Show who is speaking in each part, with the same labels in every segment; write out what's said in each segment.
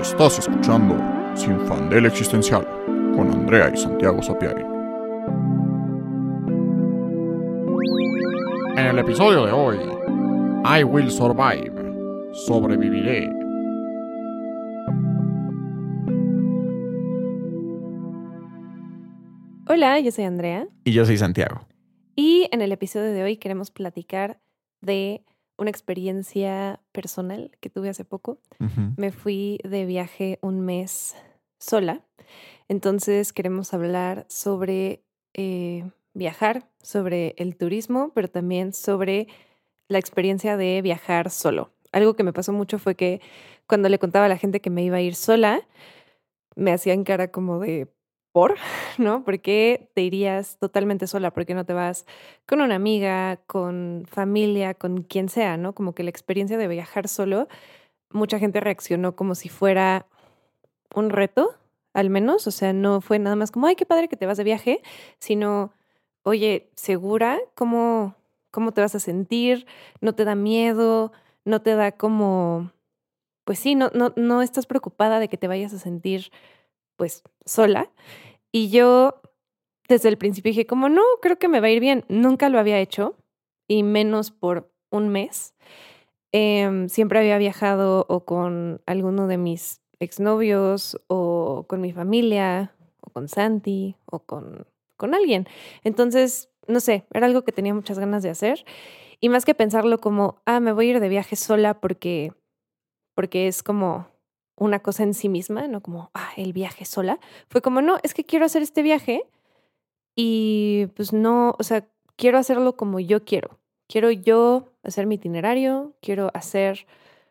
Speaker 1: Estás escuchando Sin Fandel Existencial con Andrea y Santiago Sapiari. En el episodio de hoy, I Will Survive. Sobreviviré.
Speaker 2: Hola, yo soy Andrea
Speaker 3: Y yo soy Santiago.
Speaker 2: y en el episodio de hoy queremos platicar de una experiencia personal que tuve hace poco. Me fui de viaje un mes sola, entonces queremos hablar sobre eh, viajar, sobre el turismo, pero también sobre la experiencia de viajar solo. Algo que me pasó mucho fue que cuando le contaba a la gente que me iba a ir sola, me hacían cara como de por, ¿no? ¿Por qué te irías totalmente sola? ¿Por qué no te vas con una amiga, con familia, con quien sea, ¿no? Como que la experiencia de viajar solo, mucha gente reaccionó como si fuera un reto, al menos, o sea, no fue nada más como, ay, qué padre que te vas de viaje, sino, oye, ¿segura? ¿Cómo, cómo te vas a sentir? ¿No te da miedo? ¿No te da como, pues sí, no, no, no estás preocupada de que te vayas a sentir, pues, sola? Y yo desde el principio dije, como no, creo que me va a ir bien. Nunca lo había hecho, y menos por un mes. Em, siempre había viajado o con alguno de mis exnovios, o con mi familia, o con Santi, o con, con alguien. Entonces, no sé, era algo que tenía muchas ganas de hacer. Y más que pensarlo como, ah, me voy a ir de viaje sola porque, porque es como una cosa en sí misma, no como, ah, el viaje sola. Fue como, no, es que quiero hacer este viaje y pues no, o sea, quiero hacerlo como yo quiero. Quiero yo hacer mi itinerario, quiero hacer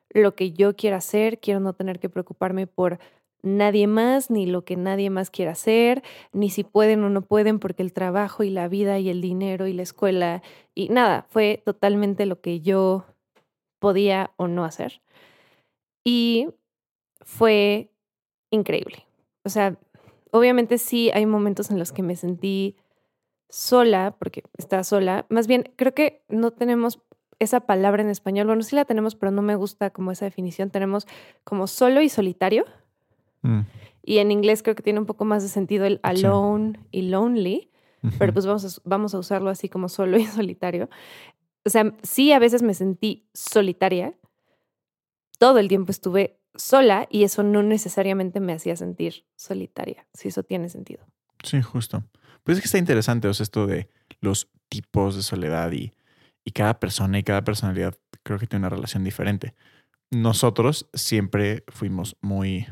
Speaker 2: lo que yo quiera hacer, quiero no tener que preocuparme por nadie más, ni lo que nadie más quiera hacer, ni si pueden o no pueden, porque el trabajo y la vida y el dinero y la escuela y nada, fue totalmente lo que yo podía o no hacer. Y fue increíble. O sea, obviamente sí hay momentos en los que me sentí sola, porque estaba sola. Más bien, creo que no tenemos esa palabra en español. Bueno, sí la tenemos, pero no me gusta como esa definición. Tenemos como solo y solitario.
Speaker 3: Mm.
Speaker 2: Y en inglés creo que tiene un poco más de sentido el alone y lonely, pero pues vamos a, vamos a usarlo así como solo y solitario. O sea, sí a veces me sentí solitaria. Todo el tiempo estuve sola y eso no necesariamente me hacía sentir solitaria, si eso tiene sentido.
Speaker 3: Sí, justo. Pues es que está interesante, o sea, esto de los tipos de soledad y, y cada persona y cada personalidad creo que tiene una relación diferente. Nosotros siempre fuimos muy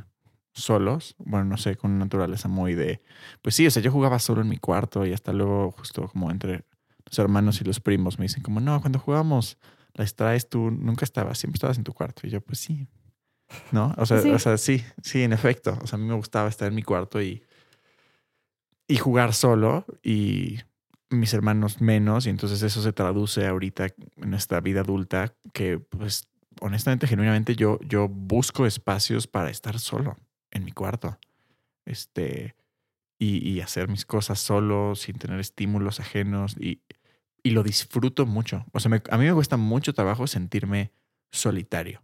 Speaker 3: solos, bueno, no sé, con una naturaleza muy de, pues sí, o sea, yo jugaba solo en mi cuarto y hasta luego justo como entre los hermanos y los primos me dicen como, no, cuando jugamos las traes tú, nunca estabas, siempre estabas en tu cuarto. Y yo, pues sí, ¿no? O sea,
Speaker 2: Sí.
Speaker 3: o sea, sí, sí, en efecto. O sea, a mí me gustaba estar en mi cuarto y, y jugar solo y mis hermanos menos. Y entonces eso se traduce ahorita en esta vida adulta que, pues, honestamente, genuinamente yo, yo busco espacios para estar solo en mi cuarto. Este, y, y hacer mis cosas solo, sin tener estímulos ajenos. Y, y lo disfruto mucho. O sea, me- a mí me cuesta mucho trabajo sentirme solitario.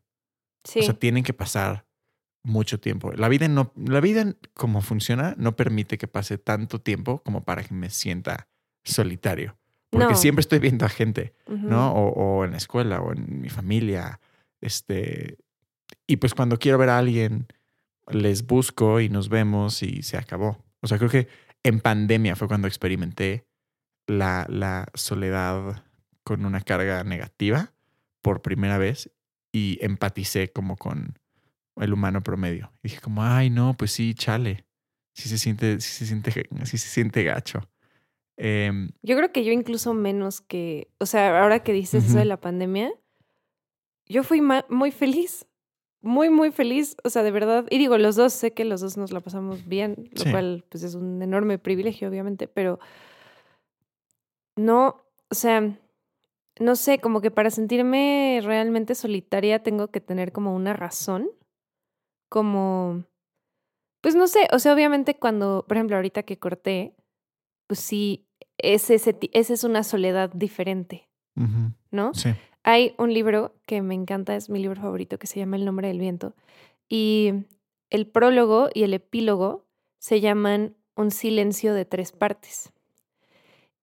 Speaker 2: Sí,
Speaker 3: O sea, tienen que pasar mucho tiempo. La vida no, la vida como funciona no permite que pase tanto tiempo como para que me sienta solitario. Porque
Speaker 2: No.
Speaker 3: siempre estoy viendo a gente, ¿no? O, o en la escuela o en mi familia. Este. Y pues cuando quiero ver a alguien, les busco y nos vemos y se acabó. O sea, creo que en pandemia fue cuando experimenté la, la soledad con una carga negativa por primera vez y empaticé como con el humano promedio. Y dije como, ay, no, pues sí, chale. Sí se siente, sí se siente, sí se siente gacho. Em,
Speaker 2: Yo creo que yo incluso menos que, o sea, ahora que dices eso de la pandemia, yo fui muy feliz, muy, muy feliz, o sea, de verdad. Y digo, los dos, sé que los dos nos la pasamos bien, lo
Speaker 3: Sí.
Speaker 2: cual pues es un enorme privilegio, obviamente, pero no, o sea, no sé, como que para sentirme realmente solitaria tengo que tener como una razón, como, pues no sé, o sea, obviamente cuando, por ejemplo, ahorita que corté, pues sí, ese, ese, ti- esa es una soledad diferente, ¿no?
Speaker 3: sí.
Speaker 2: Hay un libro que me encanta, es mi libro favorito, que se llama El nombre del viento. Y el prólogo y el epílogo se llaman un silencio de tres partes.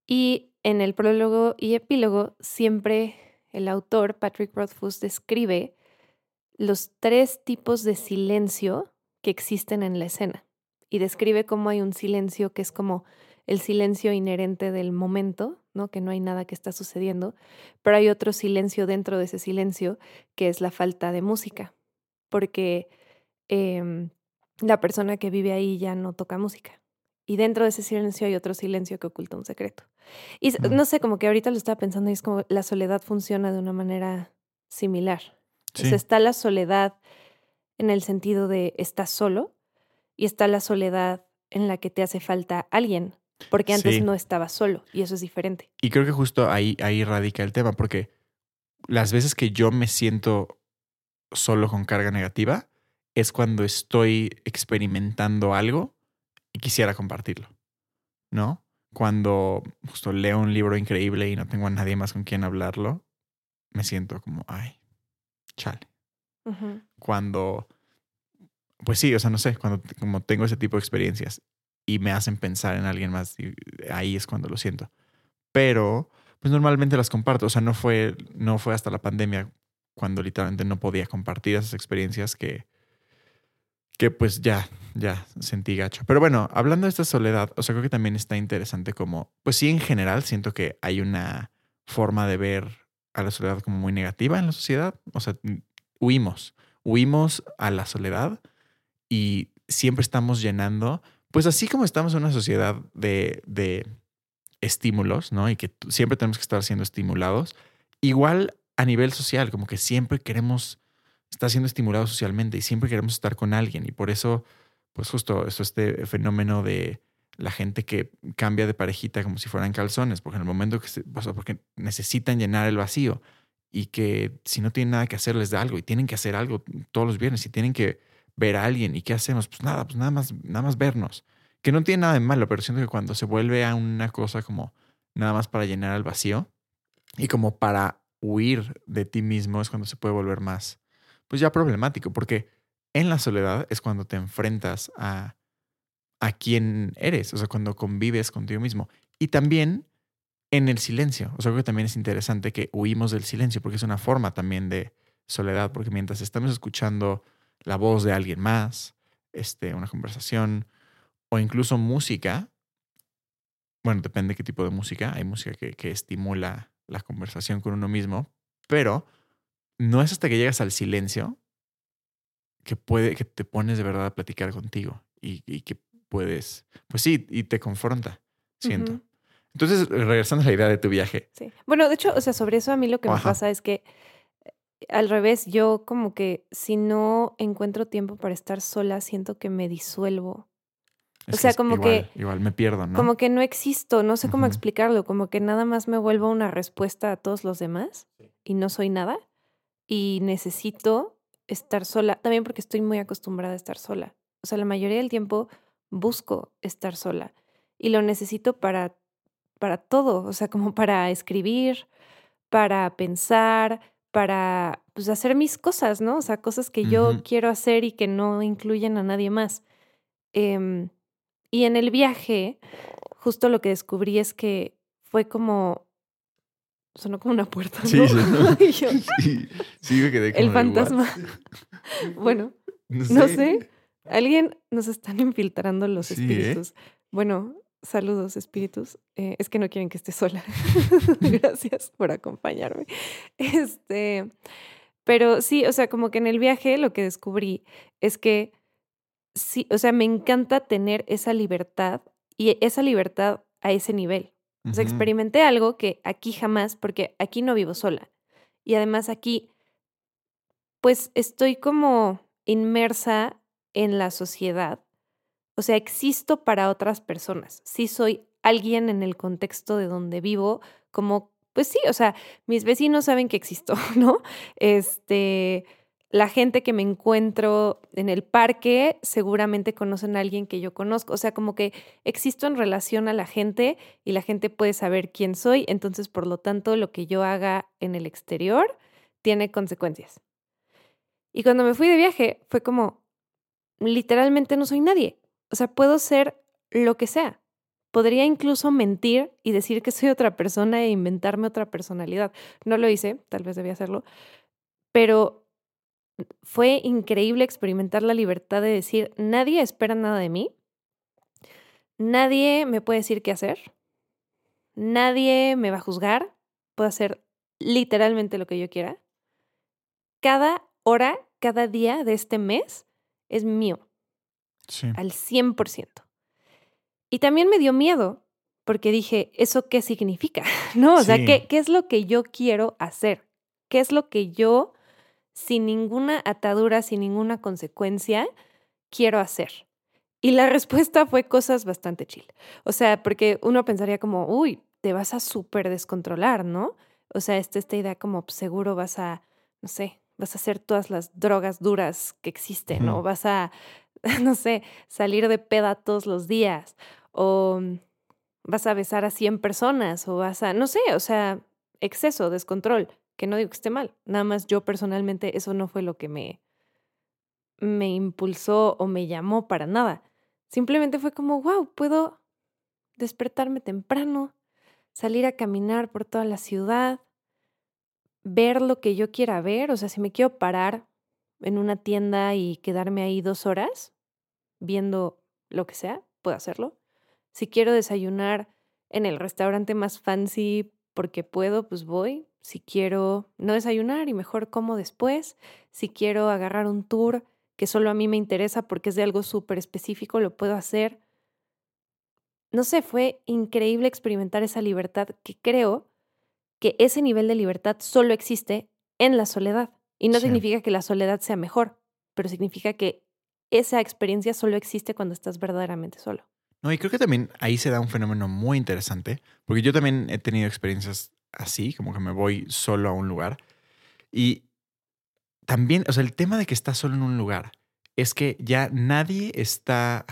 Speaker 2: Y en el prólogo y epílogo siempre el autor, Patrick Rothfuss, describe los tres tipos de silencio que existen en la escena y describe cómo hay un silencio que es como el silencio inherente del momento, ¿no? Que no hay nada que está sucediendo, pero hay otro silencio dentro de ese silencio que es la falta de música, porque em, la persona que vive ahí ya no toca música. Y dentro de ese silencio hay otro silencio que oculta un secreto. Y no sé, como que ahorita lo estaba pensando y es como la soledad funciona de una manera similar. está la soledad en el sentido de estás solo y está la soledad en la que te hace falta alguien, porque antes no estabas solo y eso es diferente.
Speaker 3: Y creo que justo ahí, ahí radica el tema, porque las veces que yo me siento solo con carga negativa es cuando estoy experimentando algo y quisiera compartirlo, ¿no? Cuando justo leo un libro increíble y no tengo a nadie más con quien hablarlo, me siento como, ay, chale. Cuando, pues sí, o sea, no sé, cuando como tengo ese tipo de experiencias y me hacen pensar en alguien más, ahí es cuando lo siento. Pero, pues normalmente las comparto, o sea, no fue, no fue hasta la pandemia cuando literalmente no podía compartir esas experiencias que, que pues ya, ya sentí gacho. Pero bueno, hablando de esta soledad, o sea, creo que también está interesante como, pues sí, en general siento que hay una forma de ver a la soledad como muy negativa en la sociedad. O sea, huimos, huimos a la soledad y siempre estamos llenando, pues así como estamos en una sociedad de, de estímulos, ¿no? Y que siempre tenemos que estar siendo estimulados, igual a nivel social, como que siempre queremos está siendo estimulado socialmente y siempre queremos estar con alguien. Y por eso, pues justo eso, este fenómeno de la gente que cambia de parejita como si fueran calzones, porque en el momento que se, porque necesitan llenar el vacío y que si no tienen nada que hacer les da algo y tienen que hacer algo todos los viernes y tienen que ver a alguien y qué hacemos, pues nada, pues nada más, nada más vernos. Que no tiene nada de malo, pero siento que cuando se vuelve a una cosa como nada más para llenar el vacío y como para huir de ti mismo es cuando se puede volver más, pues ya problemático, porque en la soledad es cuando te enfrentas a, a quién eres, o sea, cuando convives contigo mismo. Y también en el silencio, o sea, creo que también es interesante que huimos del silencio, porque es una forma también de soledad, porque mientras estamos escuchando la voz de alguien más, este, una conversación o incluso música, bueno, depende de qué tipo de música, hay música que, que estimula la conversación con uno mismo, pero no es hasta que llegas al silencio que puede, que te pones de verdad a platicar contigo y, que puedes, pues sí, y te confronta, siento. Entonces, regresando a la idea de tu viaje.
Speaker 2: Sí. Bueno, de hecho, o sea, sobre eso a mí lo que me pasa es que eh, al revés, yo como que si no encuentro tiempo para estar sola, siento que me disuelvo. o sea, como que...
Speaker 3: Igual me pierdo, ¿no?
Speaker 2: Como que no existo, no sé cómo explicarlo, como que nada más me vuelvo una respuesta a todos los demás y no soy nada y necesito estar sola, también porque estoy muy acostumbrada a estar sola. O sea, la mayoría del tiempo busco estar sola y lo necesito para, para todo, o sea, como para escribir, para pensar, para pues, hacer mis cosas, ¿no? O sea, cosas que yo quiero hacer y que no incluyen a nadie más. Em, y en el viaje, justo lo que descubrí es que fue como sonó como una puerta.
Speaker 3: Sí, sí, sí, me quedé como
Speaker 2: El fantasma. bueno, no sé. Alguien nos están infiltrando los ¿eh? espíritus. Bueno, saludos espíritus. Eh, es que no quieren que esté sola. Gracias por acompañarme. Este, pero sí, o sea, como que en el viaje lo que descubrí es que sí, o sea, me encanta tener esa libertad y esa libertad a ese nivel. O sea, experimenté algo que aquí jamás, porque aquí no vivo sola. Y además aquí, pues estoy como inmersa en la sociedad. O sea, existo para otras personas. Sí soy alguien en el contexto de donde vivo, como, pues sí, o sea, mis vecinos saben que existo, ¿no? Este, la gente que me encuentro en el parque seguramente conocen a alguien que yo conozco. O sea, como que existo en relación a la gente y la gente puede saber quién soy. Entonces, por lo tanto, lo que yo haga en el exterior tiene consecuencias. Y cuando me fui de viaje fue como, literalmente no soy nadie. O sea, puedo ser lo que sea. Podría incluso mentir y decir que soy otra persona e inventarme otra personalidad. No lo hice, tal vez debía hacerlo, pero fue increíble experimentar la libertad de decir, nadie espera nada de mí, nadie me puede decir qué hacer, nadie me va a juzgar, puedo hacer literalmente lo que yo quiera. Cada hora, cada día de este mes es mío,
Speaker 3: Sí.
Speaker 2: al 100%. Y también me dio miedo, porque dije, ¿eso qué significa? ¿No? O sea. ¿qué, ¿qué es lo que yo quiero hacer? ¿Qué es lo que yo, sin ninguna atadura, sin ninguna consecuencia, quiero hacer? Y la respuesta fue cosas bastante chill. O sea, porque uno pensaría como, uy, te vas a súper descontrolar, ¿no? O sea, esta, esta idea como pues, seguro vas a, no sé, vas a hacer todas las drogas duras que existen,
Speaker 3: Ujú.
Speaker 2: o vas a, no sé, salir de peda todos los días, o vas a besar a 100 personas, o vas a, no sé, o sea, exceso, descontrol, que no digo que esté mal, nada más yo personalmente eso no fue lo que me, me impulsó o me llamó para nada. Simplemente fue como, wow, puedo despertarme temprano, salir a caminar por toda la ciudad, ver lo que yo quiera ver. O sea, si me quiero parar en una tienda y quedarme ahí dos horas viendo lo que sea, puedo hacerlo. Si quiero desayunar en el restaurante más fancy porque puedo, pues voy. Si quiero no desayunar y mejor como después. Si quiero agarrar un tour que solo a mí me interesa porque es de algo súper específico, lo puedo hacer. No sé, fue increíble experimentar esa libertad que creo que ese nivel de libertad solo existe en la soledad. Y no
Speaker 3: Sí.
Speaker 2: significa que la soledad sea mejor, pero significa que esa experiencia solo existe cuando estás verdaderamente solo.
Speaker 3: No, y creo que también ahí se da un fenómeno muy interesante, porque yo también he tenido experiencias así, como que me voy solo a un lugar. Y también, o sea, el tema de que estás solo en un lugar es que ya nadie está,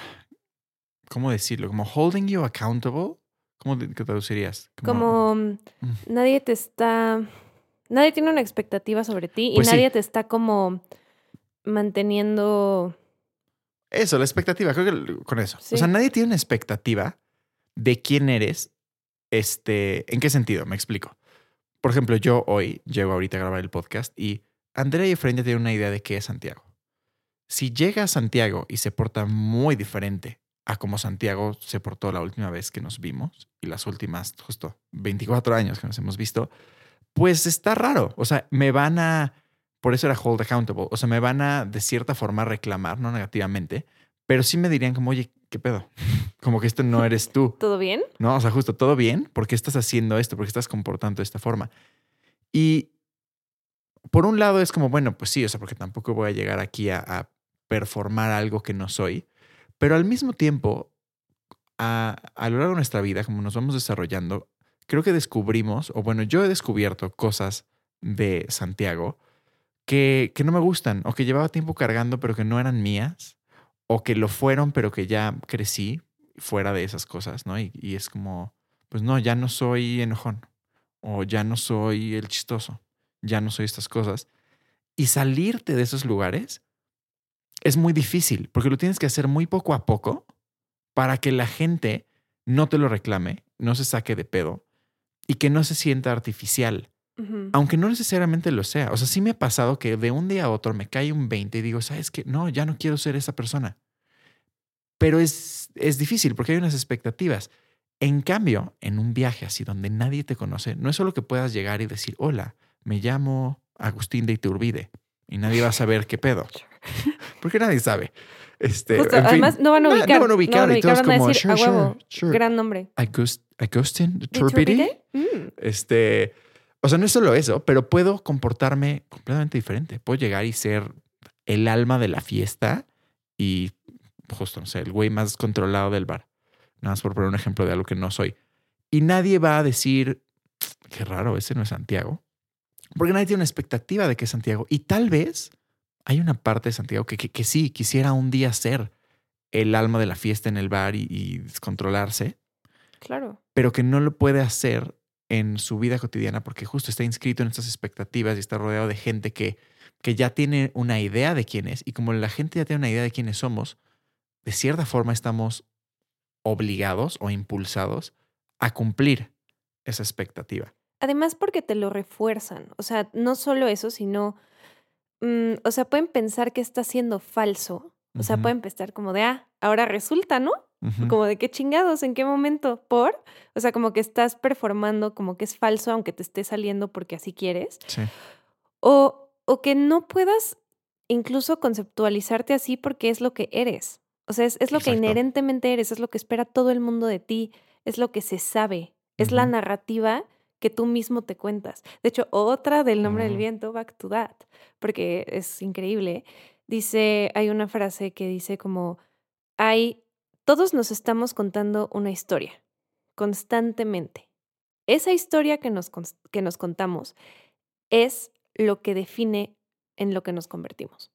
Speaker 3: ¿cómo decirlo? Como holding you accountable. ¿Cómo te traducirías?
Speaker 2: Como mm,
Speaker 3: Mm.
Speaker 2: nadie te está, nadie tiene una expectativa sobre ti
Speaker 3: Pues
Speaker 2: y
Speaker 3: sí.
Speaker 2: nadie te está como manteniendo...
Speaker 3: Eso, la expectativa, creo que con eso.
Speaker 2: Sí.
Speaker 3: O sea, nadie tiene una expectativa de quién eres. Este, ¿en qué sentido? Me explico. Por ejemplo, yo hoy llego ahorita a grabar el podcast y Andrea y Efraín ya tienen una idea de qué es Santiago. Si llega a Santiago y se porta muy diferente a como Santiago se portó la última vez que nos vimos y las últimas, justo 24 años que nos hemos visto, pues está raro. O sea, me van a, por eso era hold accountable, o sea, me van a de cierta forma reclamar, no negativamente, pero sí me dirían como, oye, ¿qué pedo? Como que esto no eres tú.
Speaker 2: ¿Todo bien?
Speaker 3: No, o sea, justo todo bien. ¿Por qué estás haciendo esto? ¿Por qué estás comportando de esta forma? Y por un lado es como, bueno, pues sí, o sea, porque tampoco voy a llegar aquí a, a performar algo que no soy. Pero al mismo tiempo, a, a lo largo de nuestra vida, como nos vamos desarrollando, creo que descubrimos, o bueno, yo he descubierto cosas de Santiago que, que no me gustan, o que llevaba tiempo cargando, pero que no eran mías, o que lo fueron, pero que ya crecí fuera de esas cosas, ¿no? Y, y es como, pues no, ya no soy enojón, o ya no soy el chistoso, ya no soy estas cosas. Y salirte de esos lugares es muy difícil, porque lo tienes que hacer muy poco a poco para que la gente no te lo reclame, no se saque de pedo y que no se sienta artificial,
Speaker 2: Ujú.
Speaker 3: aunque no necesariamente lo sea. O sea, sí me ha pasado que de un día a otro me cae un 20 y digo, ¿sabes qué? No, ya no quiero ser esa persona. Pero es, es difícil porque hay unas expectativas. En cambio, en un viaje así donde nadie te conoce, no es solo que puedas llegar y decir, hola, me llamo Agustín de Iturbide y nadie va a saber qué pedo. Porque nadie sabe. Este,
Speaker 2: Justo,
Speaker 3: en fin,
Speaker 2: además, no van a
Speaker 3: no-
Speaker 2: ubicar.
Speaker 3: No van a ubicar y todos
Speaker 2: van a
Speaker 3: como,
Speaker 2: decir,
Speaker 3: sure,
Speaker 2: a huevo,
Speaker 3: sure, sure.
Speaker 2: gran nombre.
Speaker 3: Agust- Agustín de
Speaker 2: ¿De
Speaker 3: Iturbide.
Speaker 2: Iturbide? Mm.
Speaker 3: Este, o sea, no es solo eso, pero puedo comportarme completamente diferente. Puedo llegar y ser el alma de la fiesta y justo, no sé, el güey más controlado del bar. Nada más por poner un ejemplo de algo que no soy. Y nadie va a decir, qué raro, ese no es Santiago. Porque nadie tiene una expectativa de que es Santiago. Y tal vez hay una parte de Santiago que, que, que sí quisiera un día ser el alma de la fiesta en el bar y, y descontrolarse
Speaker 2: Claro.
Speaker 3: pero que no lo puede hacer en su vida cotidiana porque justo está inscrito en estas expectativas y está rodeado de gente que, que ya tiene una idea de quién es. Y como la gente ya tiene una idea de quiénes somos, de cierta forma estamos obligados o impulsados a cumplir esa expectativa.
Speaker 2: Además porque te lo refuerzan. O sea, no solo eso, sino, mm, o sea, pueden pensar que está siendo falso. O sea, pueden pensar como de, ah, ahora resulta, ¿no? Como de qué chingados, en qué momento, por. O sea, como que estás performando como que es falso, aunque te esté saliendo porque así quieres.
Speaker 3: Sí.
Speaker 2: O, o que no puedas incluso conceptualizarte así porque es lo que eres. O sea, es, es lo que inherentemente eres, es lo que espera todo el mundo de ti, es lo que se sabe, es la narrativa que tú mismo te cuentas. De hecho, otra del nombre del
Speaker 3: Oh.
Speaker 2: viento, Back to That, porque es increíble. Dice, hay una frase que dice como, hay, todos nos estamos contando una historia, constantemente. Esa historia que nos, que nos contamos es lo que define en lo que nos convertimos.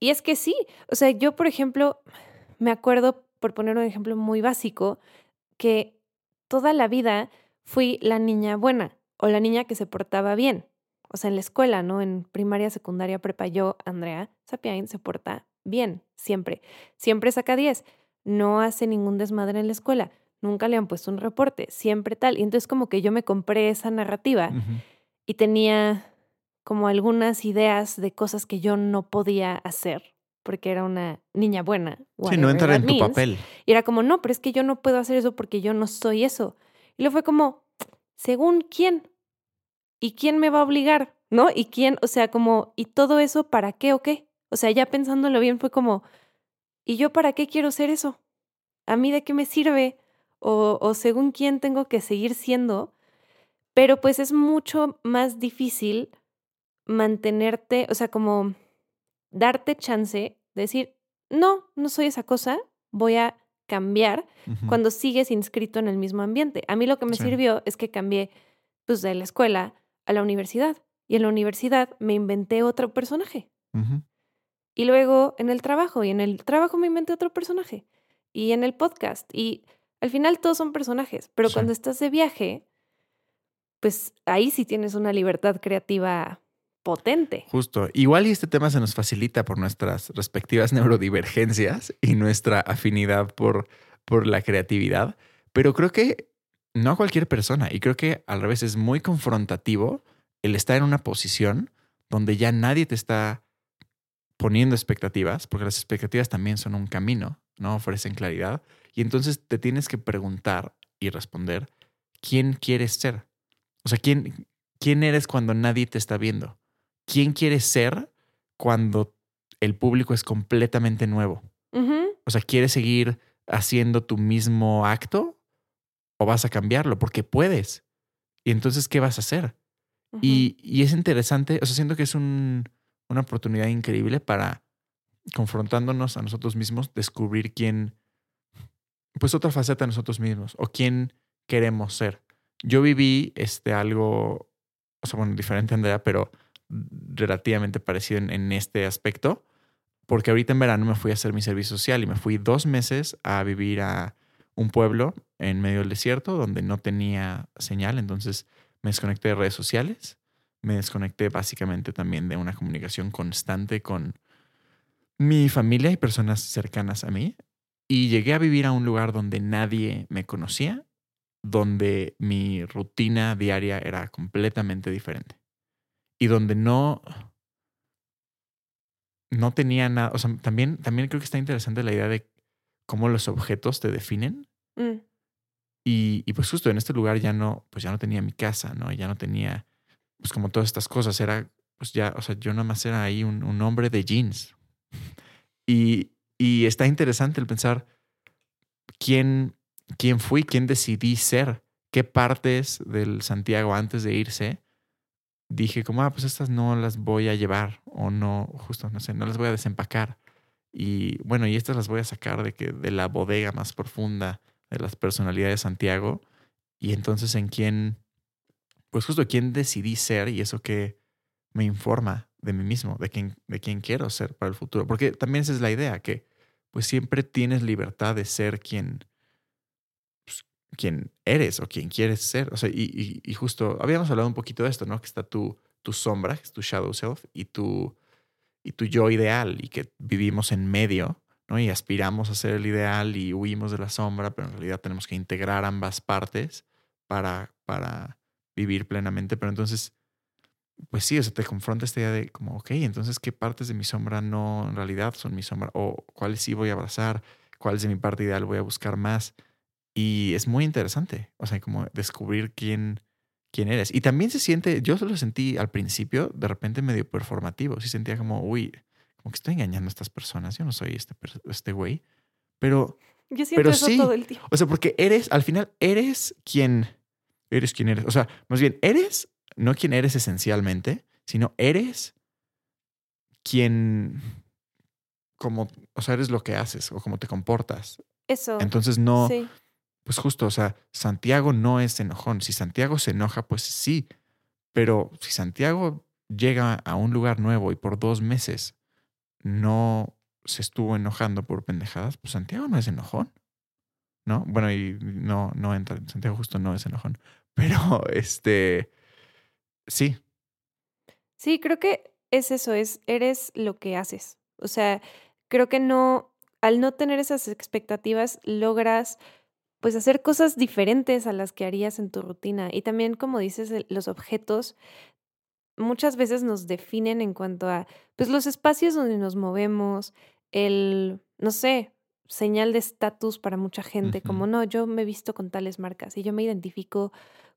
Speaker 2: Y es que sí, o sea, yo, por ejemplo, me acuerdo, por poner un ejemplo muy básico, que toda la vida fui la niña buena o la niña que se portaba bien. O sea, en la escuela, ¿no? En primaria, secundaria, prepa, yo, Andrea Sapiain, se porta bien, siempre. Siempre saca 10. No hace ningún desmadre en la escuela. Nunca le han puesto un reporte. Siempre tal. Y entonces como que yo me compré esa narrativa y tenía como algunas ideas de cosas que yo no podía hacer porque era una niña buena.
Speaker 3: Sí, no entrar
Speaker 2: that
Speaker 3: en tu
Speaker 2: means.
Speaker 3: papel.
Speaker 2: Y era como, no, pero es que yo no puedo hacer eso porque yo no soy eso. Y luego fue como, ¿según quién? ¿Y quién me va a obligar? ¿No? ¿Y quién? O sea, como, ¿y todo eso para qué o qué? O sea, ya pensándolo bien fue como, ¿y yo para qué quiero ser eso? ¿A mí de qué me sirve? O, o según quién tengo que seguir siendo. Pero pues es mucho más difícil mantenerte, o sea, como darte chance de decir, no, no soy esa cosa, voy a cambiar cuando sigues inscrito en el mismo ambiente. A mí lo que me
Speaker 3: Sí.
Speaker 2: sirvió es que cambié pues de la escuela a la universidad y en la universidad me inventé otro personaje. Y luego en el trabajo y en el trabajo me inventé otro personaje y en el podcast y al final todos son personajes, pero
Speaker 3: Sí.
Speaker 2: cuando estás de viaje pues ahí sí tienes una libertad creativa potente.
Speaker 3: Justo. Igual y este tema se nos facilita por nuestras respectivas neurodivergencias y nuestra afinidad por, por la creatividad, pero creo que no a cualquier persona y creo que al revés es muy confrontativo el estar en una posición donde ya nadie te está poniendo expectativas, porque las expectativas también son un camino, no ofrecen claridad, y entonces te tienes que preguntar y responder quién quieres ser. O sea, quién, quién eres cuando nadie te está viendo. ¿Quién quieres ser cuando el público es completamente nuevo? O sea, ¿quieres seguir haciendo tu mismo acto o vas a cambiarlo? Porque puedes. Y entonces, ¿qué vas a hacer? Y, y es interesante, o sea, siento que es un- una oportunidad increíble para, confrontándonos a nosotros mismos, descubrir quién, pues otra faceta de nosotros mismos o quién queremos ser. Yo viví este algo, o sea, bueno, diferente Andrea, pero relativamente parecido en, en este aspecto, porque ahorita en verano me fui a hacer mi servicio social y me fui dos meses a vivir a un pueblo en medio del desierto donde no tenía señal, entonces me desconecté de redes sociales, me desconecté básicamente también de una comunicación constante con mi familia y personas cercanas a mí. Y llegué a vivir a un lugar donde nadie me conocía, donde mi rutina diaria era completamente diferente. Y donde no, no tenía nada. O sea, también, también creo que está interesante la idea de cómo los objetos te definen.
Speaker 2: Mm.
Speaker 3: Y, y, pues justo en este lugar ya no, pues ya no tenía mi casa, ¿no? Ya no tenía, pues como todas estas cosas, era, pues ya, o sea, yo nada más era ahí un, un hombre de jeans. Y, y está interesante el pensar quién, quién fui, quién decidí ser, qué partes del Santiago antes de irse dije como, ah, pues estas no las voy a llevar o no, justo, no sé, no las voy a desempacar. Y bueno, y estas las voy a sacar de, que, de la bodega más profunda de las personalidades de Santiago. Y entonces en quién, pues justo quién decidí ser y eso que me informa de mí mismo, de quién, de quién quiero ser para el futuro. Porque también esa es la idea, que pues siempre tienes libertad de ser quien, pues, quién eres o quién quieres ser. O sea, y, y- y justo habíamos hablado un poquito de esto, ¿no? Que está tu, tu sombra, que es tu shadow self, y tu, y tu yo ideal, y que vivimos en medio, ¿no? Y aspiramos a ser el ideal y huimos de la sombra, pero en realidad tenemos que integrar ambas partes para, para vivir plenamente. Pero entonces, pues sí, o sea, te confronta esta idea de como, ok, entonces, ¿qué partes de mi sombra no en realidad son mi sombra? ¿O cuáles sí voy a abrazar? ¿Cuáles de mi parte ideal voy a buscar más? Y es muy interesante, o sea, como descubrir quién, quién eres. Y también se siente, yo lo sentí al principio, de repente medio performativo. Sí sentía como, uy, como que estoy engañando a estas personas. Yo no soy este, este güey. Pero,
Speaker 2: Yo siento
Speaker 3: Pero
Speaker 2: eso
Speaker 3: sí.
Speaker 2: todo el tiempo.
Speaker 3: o sea, porque eres, al final, eres quien, eres quien eres. O sea, más bien, eres, no quien eres esencialmente, sino eres quien, como, o sea, eres lo que haces o cómo te comportas.
Speaker 2: Eso.
Speaker 3: Entonces no,
Speaker 2: Sí.
Speaker 3: pues justo, o sea, Santiago no es enojón. Si Santiago se enoja, pues sí. Pero si Santiago llega a un lugar nuevo y por dos meses no se estuvo enojando por pendejadas, pues Santiago no es enojón. ¿No? Bueno, y no, no entra. Santiago justo no es enojón. Pero este. Sí.
Speaker 2: Sí, creo que es eso, es eres lo que haces. O sea, creo que no, al no tener esas expectativas, logras pues hacer cosas diferentes a las que harías en tu rutina. Y también, como dices, los objetos muchas veces nos definen en cuanto a pues los espacios donde nos movemos, el, no sé, señal de estatus para mucha gente, como no, yo me he visto con tales marcas y yo me identifico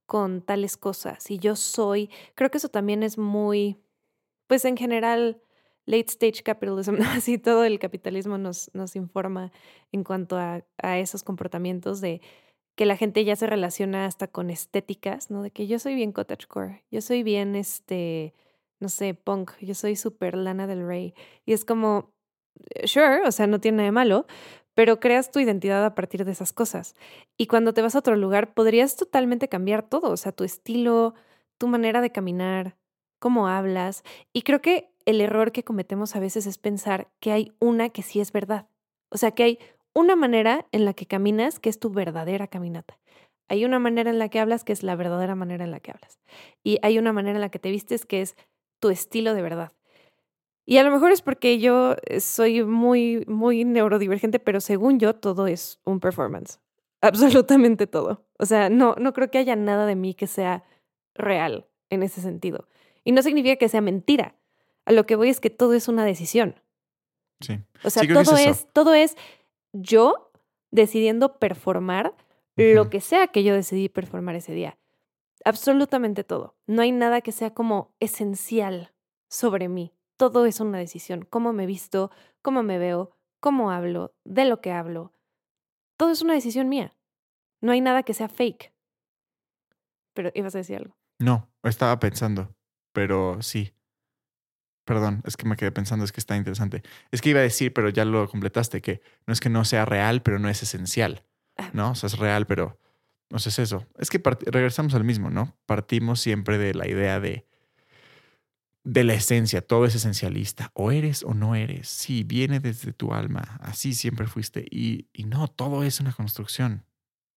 Speaker 2: con tales cosas y yo soy, creo que eso también es muy, pues en general, late stage capitalism, así todo el capitalismo nos, nos informa en cuanto a, a esos comportamientos de que la gente ya se relaciona hasta con estéticas, ¿no? De que yo soy bien cottagecore, yo soy bien, este, no sé, punk, yo soy súper Lana del Rey. Y es como, eh, sure, o sea, no tiene nada de malo, pero creas tu identidad a partir de esas cosas. Y cuando te vas a otro lugar, podrías totalmente cambiar todo, o sea, tu estilo, tu manera de caminar, cómo hablas. Y creo que el error que cometemos a veces es pensar que hay una que sí es verdad. O sea, que hay una manera en la que caminas que es tu verdadera caminata. Hay una manera en la que hablas que es la verdadera manera en la que hablas. Y hay una manera en la que te vistes que es tu estilo de verdad. Y a lo mejor es porque yo eh, soy muy, muy neurodivergente, pero según yo todo es un performance. Absolutamente todo. O sea, no, no creo que haya nada de mí que sea real en ese sentido. Y no significa que sea mentira. A lo que voy es que todo es una decisión.
Speaker 3: Sí.
Speaker 2: O sea,
Speaker 3: Sí,
Speaker 2: todo
Speaker 3: es
Speaker 2: todo es yo decidiendo performar lo que sea que yo decidí performar ese día. Absolutamente todo. No hay nada que sea como esencial sobre mí. Todo es una decisión. Cómo me visto, cómo me veo, cómo hablo, de lo que hablo. Todo es una decisión mía. No hay nada que sea fake. Pero ibas a decir algo.
Speaker 3: No, estaba pensando, pero sí. Perdón, es que me quedé pensando, es que está interesante. Es que iba a decir, pero ya lo completaste, que no es que no sea real, pero no es esencial,
Speaker 2: Ah.
Speaker 3: ¿no? O sea, es real, pero no sé, es eso. Es que regresamos al mismo, ¿no? Partimos siempre de la idea de, de la esencia, todo es esencialista. O eres o no eres. Sí, viene desde tu alma, así siempre fuiste. Y, y no, todo es una construcción.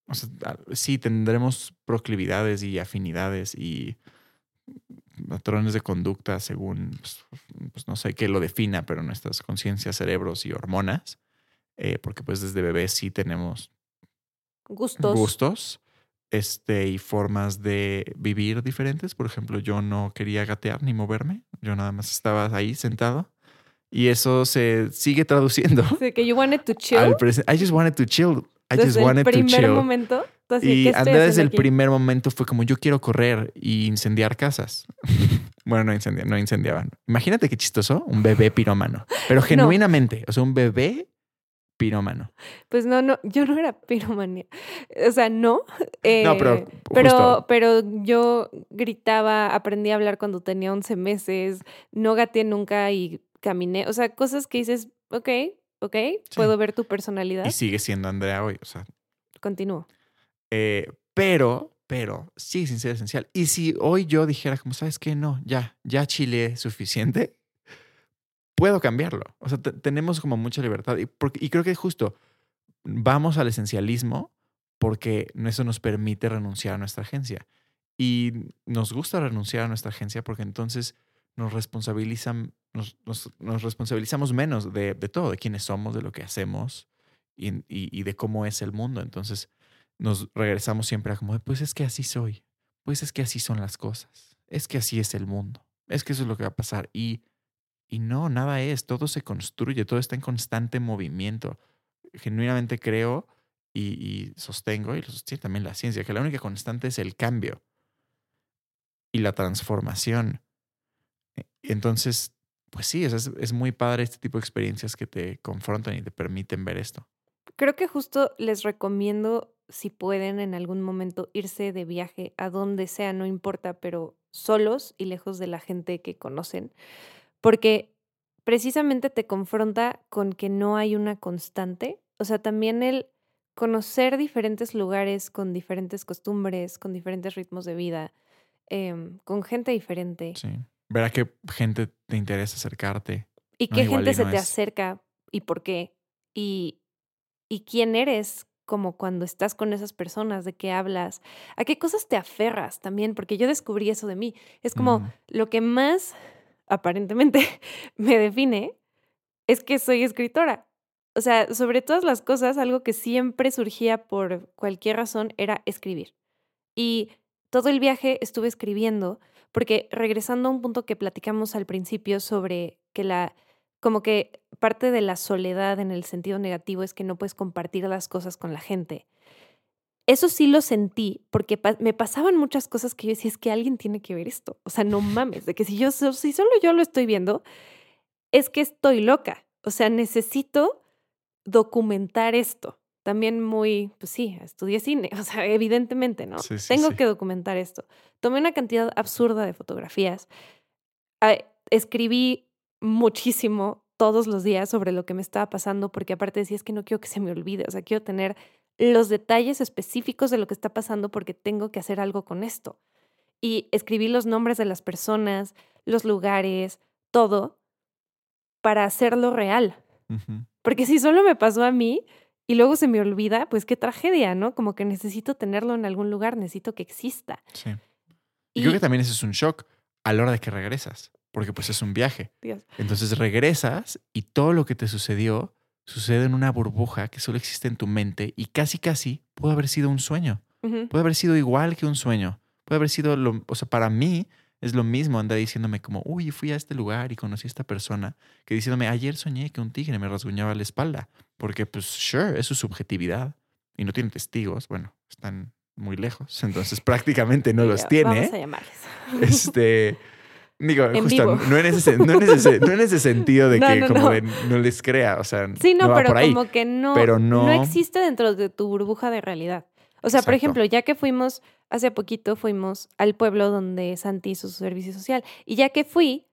Speaker 3: O sea, sí, tendremos proclividades y afinidades y patrones de conducta según, pues, pues, no sé qué lo defina, pero nuestras conciencias, cerebros y hormonas, eh, porque pues desde bebés sí tenemos
Speaker 2: Gustos.
Speaker 3: gustos este, y formas de vivir diferentes. Por ejemplo, yo no quería gatear ni moverme, yo nada más estaba ahí sentado y eso se sigue traduciendo
Speaker 2: Sí, que you wanted to chill.
Speaker 3: I just wanted to chill. I just
Speaker 2: desde el
Speaker 3: wanted to
Speaker 2: primer
Speaker 3: chill.
Speaker 2: momento. tú así, ¿qué
Speaker 3: Y Andrea desde el
Speaker 2: aquí?
Speaker 3: primer momento fue como yo quiero correr y incendiar casas. bueno, no incendiar, no incendiaban. Imagínate qué chistoso, un bebé pirómano. Pero genuinamente, o sea, un bebé pirómano.
Speaker 2: Pues no, no, yo no era piromanía. O sea, no.
Speaker 3: no, pero
Speaker 2: eh, pero,
Speaker 3: justo,
Speaker 2: pero yo gritaba, aprendí a hablar cuando tenía 11 meses, no gateé nunca y caminé. O sea, cosas que dices, ok, ok, puedo ver tu personalidad.
Speaker 3: y sigue siendo Andrea hoy, o sea,
Speaker 2: Continúo.
Speaker 3: eh, pero, pero sigue sin ser esencial. Y si hoy yo dijera como, ¿sabes qué? No, ya, ya chile suficiente, puedo cambiarlo. O sea, te- tenemos como mucha libertad y, creo que justo vamos al esencialismo porque eso nos permite renunciar a nuestra agencia. Y nos gusta renunciar a nuestra agencia porque entonces nos responsabilizan, nos, responsabilizamos menos de, todo, de quiénes somos, de lo que hacemos y, y, de cómo es el mundo. Entonces nos regresamos siempre a como, pues es que así soy, pues es que así son las cosas, es que así es el mundo, es que eso es lo que va a pasar. Y, y no, nada es, todo se construye, todo está en constante movimiento. Genuinamente creo y, sostengo, y sostiene también la ciencia, que la única constante es el cambio y la transformación. E, entonces, pues sí, es, es muy padre este tipo de experiencias que te confrontan y te permiten ver esto.
Speaker 2: Creo que justo les recomiendo, si pueden en algún momento, irse de viaje a donde sea, no importa, pero solos y lejos de la gente que conocen, porque precisamente te confronta con que no hay una constante. O sea, también el conocer diferentes lugares con diferentes costumbres, con diferentes ritmos de vida, Em, con gente diferente.
Speaker 3: Sí. Ver a qué gente te interesa acercarte.
Speaker 2: Y qué gente se te acerca y por qué. Y, y quién eres como cuando estás con esas personas, de qué hablas, a qué cosas te aferras también, porque yo descubrí eso de mí. Es como lo que más aparentemente me define es que soy escritora. O sea, sobre todas las cosas, algo que siempre surgía por cualquier razón era escribir. Y todo el viaje estuve escribiendo, porque regresando a un punto que platicamos al principio sobre que la, como que parte de la soledad en el sentido negativo es que no puedes compartir las cosas con la gente. Eso sí lo sentí, porque me pasaban muchas cosas que yo decía, es que alguien tiene que ver esto. O sea, no mames, de que si yo, si solo yo lo estoy viendo, es que estoy loca. O sea, necesito documentar esto también muy, pues sí, estudié cine, o sea, evidentemente, ¿no? Tengo que documentar esto. Tomé una cantidad absurda de fotografías. Escribí muchísimo todos los días sobre lo que me estaba pasando, porque aparte decía, es que no quiero que se me olvide, o sea, quiero tener los detalles específicos de lo que está pasando porque tengo que hacer algo con esto. Y escribí los nombres de las personas, los lugares, todo, para hacerlo real. Porque si solo me pasó a mí, y luego se me olvida, pues qué tragedia, ¿no? Como que necesito tenerlo en algún lugar, necesito que exista.
Speaker 3: Sí. Y, creo que también ese es un shock a la hora de que regresas, porque pues es un viaje. Entonces regresas y todo lo que te sucedió sucede en una burbuja que solo existe en tu mente y casi casi puede haber sido un sueño. Puede haber sido igual que un sueño. Puede haber sido, lo, o sea, para mí es lo mismo andar diciéndome como, uy, fui a este lugar y conocí a esta persona, que diciéndome, ayer soñé que un tigre me rasguñaba la espalda. Porque, pues, sure, es su subjetividad y no tiene testigos. Bueno, están muy lejos, entonces prácticamente no los tiene.
Speaker 2: Vamos a llamarles.
Speaker 3: Este. Digo, justo, no en, ese, no, en ese, no en ese sentido de que como no. les crea, o sea,
Speaker 2: sí, no,
Speaker 3: pero
Speaker 2: como que no, pero no, existe dentro de tu burbuja de realidad. O sea, por ejemplo, ya que fuimos, hace poquito fuimos al pueblo donde Santi hizo su servicio social, y ya que fui,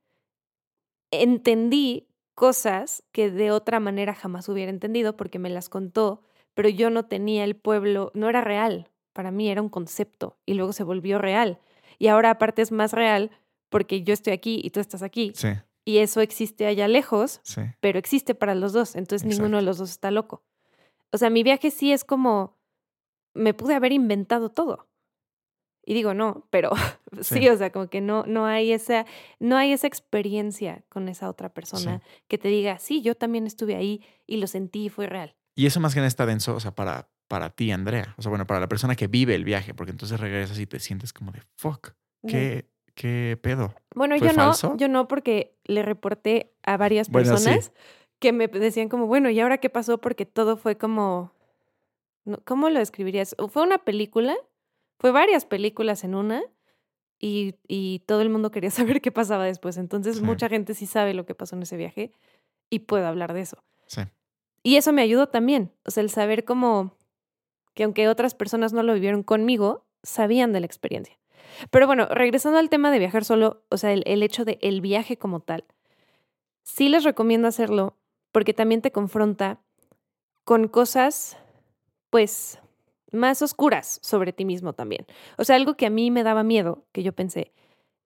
Speaker 2: entendí cosas que de otra manera jamás hubiera entendido porque me las contó, pero yo no tenía el pueblo, no era real, para mí era un concepto y luego se volvió real. Y ahora aparte es más real porque yo estoy aquí y tú estás aquí.
Speaker 3: Sí.
Speaker 2: Y eso existe allá lejos, pero existe para los dos, entonces ninguno de los dos está loco. O sea, mi viaje sí es como, me pude haber inventado todo. Y digo, no, pero sí. o sea, como que no, no, hay esa, no hay esa experiencia con esa otra persona que te diga, sí, yo también estuve ahí y lo sentí y fue real.
Speaker 3: Y eso más que nada está denso, o sea, para, para ti, Andrea. O sea, bueno, para la persona que vive el viaje, porque entonces regresas y te sientes como de, fuck, ¿qué, qué pedo?
Speaker 2: Bueno, yo no, yo no, porque le reporté a varias personas que me decían como, bueno, ¿y ahora qué pasó? Porque todo fue como, ¿cómo lo describirías? Fue una película fue varias películas en una y, y, todo el mundo quería saber qué pasaba después. Entonces mucha gente sí sabe lo que pasó en ese viaje y puedo hablar de eso.
Speaker 3: Sí.
Speaker 2: Y eso me ayudó también. O sea, el saber cómo que aunque otras personas no lo vivieron conmigo, sabían de la experiencia. Pero bueno, regresando al tema de viajar solo, o sea, el, el hecho de el viaje como tal, sí les recomiendo hacerlo porque también te confronta con cosas, pues, más oscuras sobre ti mismo también. O sea, algo que a mí me daba miedo, que yo pensé,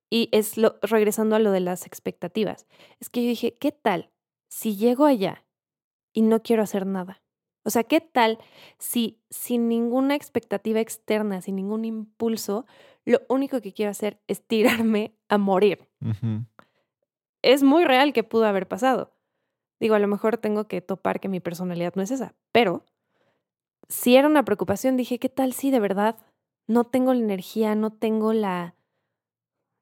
Speaker 2: y es lo, regresando a lo de las expectativas, es que yo dije, ¿qué tal si llego allá y no quiero hacer nada? O sea, ¿qué tal si sin ninguna expectativa externa, sin ningún impulso, lo único que quiero hacer es tirarme a morir? Es muy real que pudo haber pasado. Digo, a lo mejor tengo que topar que mi personalidad no es esa, pero si era una preocupación, dije, ¿qué tal si de verdad no tengo la energía, no tengo la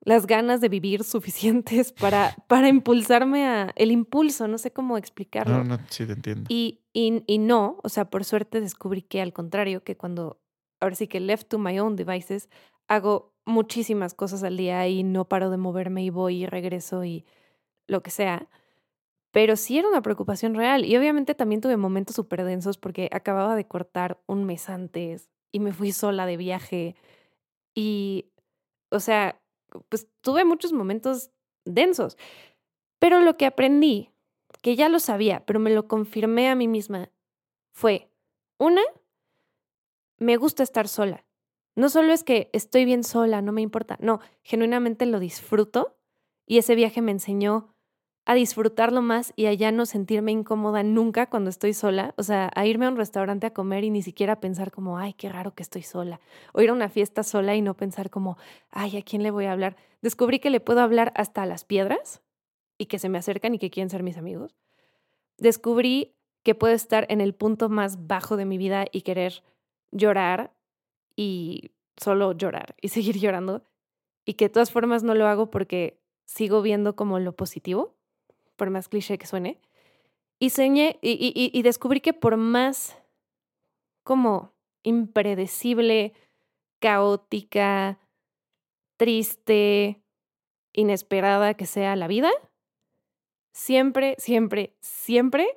Speaker 2: las ganas de vivir suficientes para, para impulsarme a el impulso, no sé cómo explicarlo.
Speaker 3: No, no, sí te entiendo.
Speaker 2: Y, y, y no, o sea, por suerte descubrí que al contrario, que cuando, ahora sí que left to my own devices, hago muchísimas cosas al día y no paro de moverme y voy y regreso y lo que sea. Pero sí era una preocupación real. Y obviamente también tuve momentos súper densos porque acababa de cortar un mes antes y me fui sola de viaje. Y, o sea, pues tuve muchos momentos densos. Pero lo que aprendí, que ya lo sabía, pero me lo confirmé a mí misma, fue, una, me gusta estar sola. No solo es que estoy bien sola, no me importa, no, genuinamente lo disfruto y ese viaje me enseñó a disfrutarlo más y a ya no sentirme incómoda nunca cuando estoy sola, o sea, a irme a un restaurante a comer y ni siquiera pensar como, ay, qué raro que estoy sola, o ir a una fiesta sola y no pensar como, ay, ¿a quién le voy a hablar? Descubrí que le puedo hablar hasta a las piedras y que se me acercan y que quieren ser mis amigos. Descubrí que puedo estar en el punto más bajo de mi vida y querer llorar y solo llorar y seguir llorando y que de todas formas no lo hago porque sigo viendo como lo positivo por más cliché que suene. Y, soñé, y, y, y descubrí que por más como impredecible, caótica, triste, inesperada que sea la vida, siempre, siempre, siempre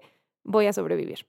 Speaker 2: voy a sobrevivir.